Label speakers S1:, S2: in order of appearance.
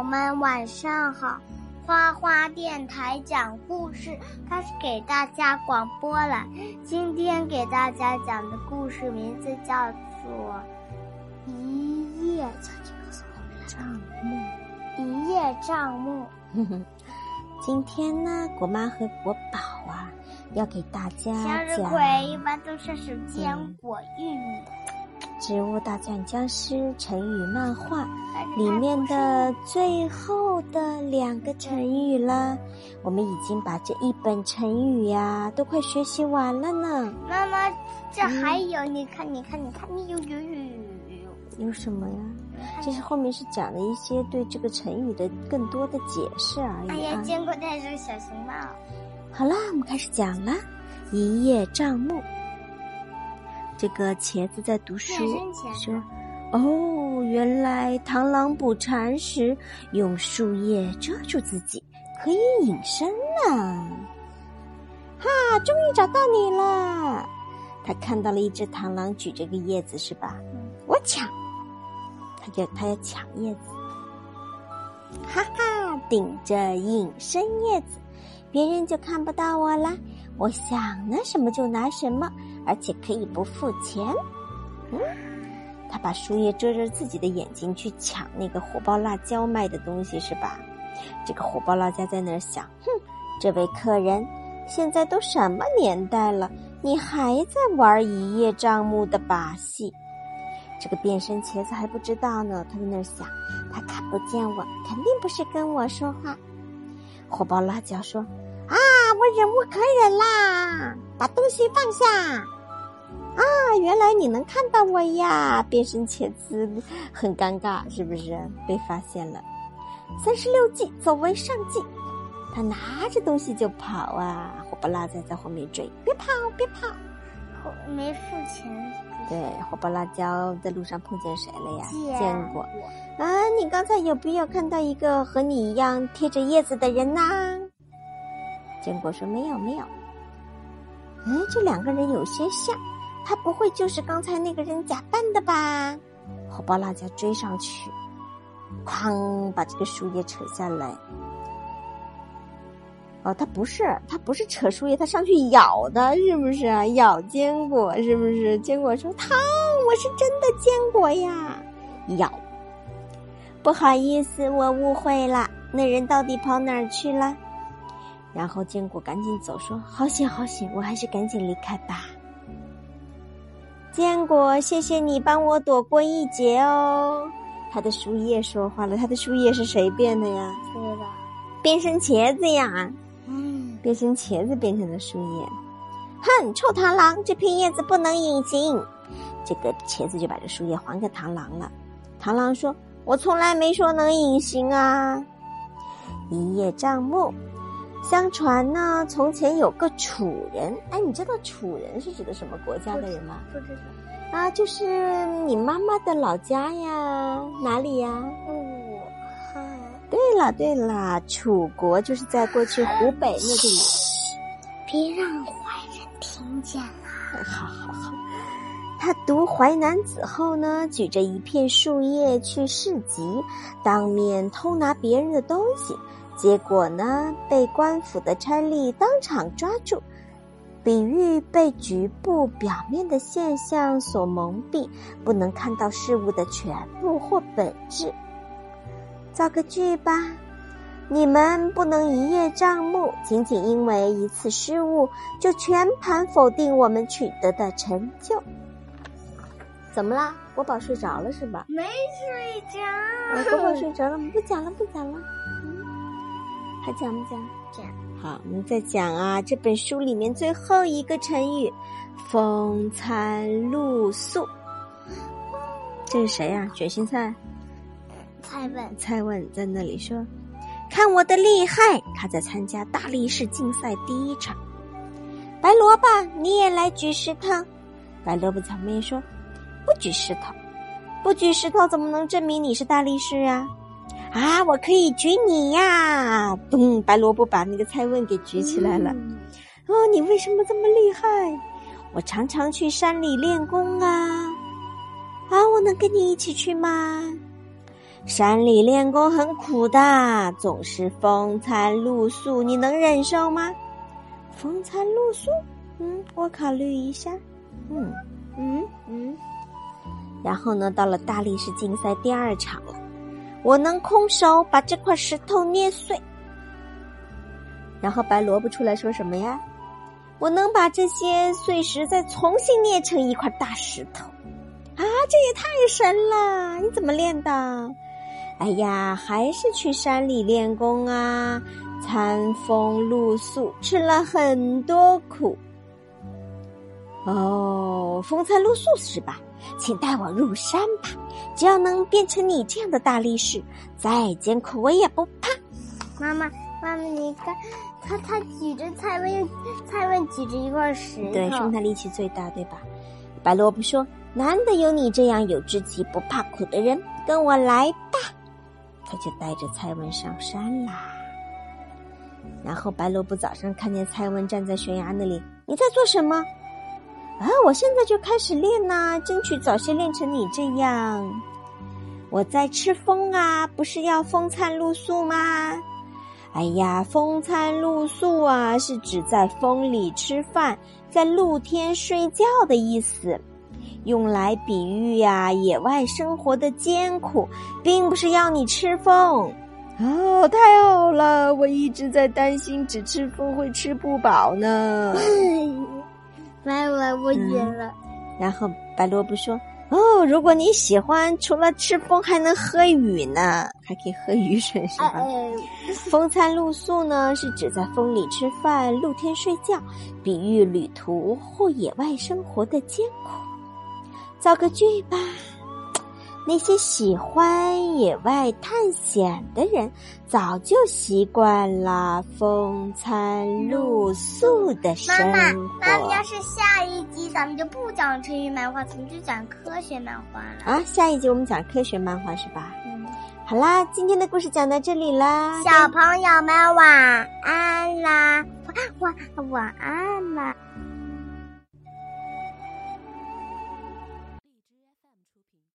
S1: 友们，晚上好！花花电台讲故事开始给大家广播了。今天给大家讲的故事名字叫做《一叶
S2: 账目》。
S1: 一叶障目。
S2: 今天呢，国妈和国宝啊，要给大家
S1: 向日葵一般都是是坚果、玉米。
S2: 《植物大战僵尸》成语漫画里面的最后的两个成语啦。我们已经把这一本成语呀、都快学习完了呢。
S1: 妈妈，这还有，你看，你看，你看，你有有有有
S2: 有什么呀？这是后面是讲了一些对这个成语的更多的解释而已
S1: 哎呀。坚果戴着个小熊帽。
S2: 好啦，我们开始讲啦。一叶障目。这个茄子在读书说：“哦，原来螳螂捕蝉时用树叶遮住自己，可以隐身呢。”哈，终于找到你了！他看到了一只螳螂举着个叶子，是吧？
S1: 嗯
S2: 我抢，他就他要抢叶子，哈哈，顶着隐身叶子，别人就看不到我啦。我想拿什么就拿什么，而且可以不付钱。嗯，他把树叶遮着自己的眼睛去抢那个火爆辣椒卖的东西，是吧？这个火爆辣椒在那儿想：哼，这位客人，现在都什么年代了，你还在玩一叶障目的把戏？这个变身茄子还不知道呢，他在那儿想，他看不见我，肯定不是跟我说话。火爆辣椒说：“，我忍无可忍啦，把东西放下！啊，原来你能看到我呀！”变身茄子很尴尬，是不是被发现了？三十六计，走为上计。他拿着东西就跑啊，火爆辣椒在后面追，别跑，别跑！
S1: 后没付钱。
S2: 对，火爆辣椒在路上碰见谁了呀？
S1: 见
S2: 见过。啊，你刚才有没有看到一个和你一样贴着叶子的人呐？坚果说没有没有。哎，这两个人有些像，他不会就是刚才那个人假扮的吧？火爆辣椒追上去，哐，把这个树叶扯下来。哦，他不是，他不是扯树叶，他上去咬的，是不是？咬坚果，是不是？坚果说：“疼，我是真的坚果呀！”咬。不好意思，我误会了，那人到底跑哪儿去了？然后坚果赶紧走，说：“好险，好险，我还是赶紧离开吧。”坚果，谢谢你帮我躲过一劫哦。他的树叶说话了，他的树叶是谁变的呀？
S1: 不知道。
S2: 变身茄子呀！
S1: 嗯，
S2: 变成茄子变成了树叶。哼，臭螳螂，这片叶子不能隐形。这个茄子就把这树叶还给螳螂了。螳螂说：“我从来没说能隐形啊。”一叶障目。相传呢，从前有个楚人。哎，你知道楚人是指的什么国家的人吗？
S1: 不知道。
S2: 啊，就是你妈妈的老家呀，哪里呀？
S1: 武汉。
S2: 对了对了，楚国就是在过去湖北那个里。
S1: 别让坏人听见了。
S2: 好好好。他读《淮南子》后呢，举着一片树叶去市集，当面偷拿别人的东西，结果呢，被官府的差吏当场抓住。比喻被局部表面的现象所蒙蔽，不能看到事物的全部或本质。造个句吧，你们不能一叶障目，仅仅因为一次失误就全盘否定我们取得的成就。怎么啦？国宝睡着了是吧？
S1: 没睡着。
S2: 啊，国宝睡着了，不讲了，不讲了。嗯，还讲不讲？
S1: 讲。
S2: 好，我们再讲啊，这本书里面最后一个成语“风餐露宿”，这是谁呀、啊？卷心菜。
S1: 蔡问，
S2: 蔡问在那里说：“看我的厉害！”他在参加大力士竞赛第一场。白萝卜，你也来举石头。白萝卜草莓说：“不举石头，不举石头怎么能证明你是大力士啊？”啊，我可以举你呀！咚，白萝卜把那个蔡问给举起来了。
S1: 嗯、
S2: 哦，你为什么这么厉害？我常常去山里练功啊。啊，我能跟你一起去吗？山里练功很苦的，总是风餐露宿，你能忍受吗？风餐露宿，嗯，我考虑一下。嗯嗯嗯。然后呢，到了大力士竞赛第二场了，我能空手把这块石头捏碎。然后白萝卜出来说什么呀？我能把这些碎石再重新捏成一块大石头。啊，这也太神了！你怎么练的？哎呀，还是去山里练功啊，餐风露宿，吃了很多苦。哦，风餐露宿是吧？请带我入山吧！只要能变成你这样的大力士，再艰苦我也不怕。
S1: 妈妈，妈妈，你看。他他举着蔡文，蔡文举着一块石头，
S2: 对，说明他力气最大，对吧？白萝卜说：“难得有你这样有志气、不怕苦的人，跟我来吧。”他就带着蔡文上山啦。然后白萝卜早上看见蔡文站在悬崖那里，你在做什么？啊，我现在就开始练呐，争取早些练成你这样。我在吃风啊，不是要风餐露宿吗？哎呀，风餐露宿啊，是指在风里吃饭，在露天睡觉的意思，用来比喻呀野外生活的艰苦，并不是要你吃风。哦，太好了！我一直在担心只吃风会吃不饱呢。
S1: 白萝卜赢了。
S2: 然后白萝卜说。哦，如果你喜欢，除了吃风还能喝雨呢，还可以喝雨水，是吧？风餐露宿呢，是指在风里吃饭、露天睡觉，比喻旅途或野外生活的艰苦。造个句吧。那些喜欢野外探险的人，早就习惯了风餐露宿的生活。妈
S1: 妈，妈妈，要是下一集咱们就不讲成语漫画，咱们就讲科学漫画了。啊，
S2: 下一集我们讲科学漫画是吧？嗯。好啦，今天的故事讲到这里啦，
S1: 小朋友们晚安啦，晚晚安啦。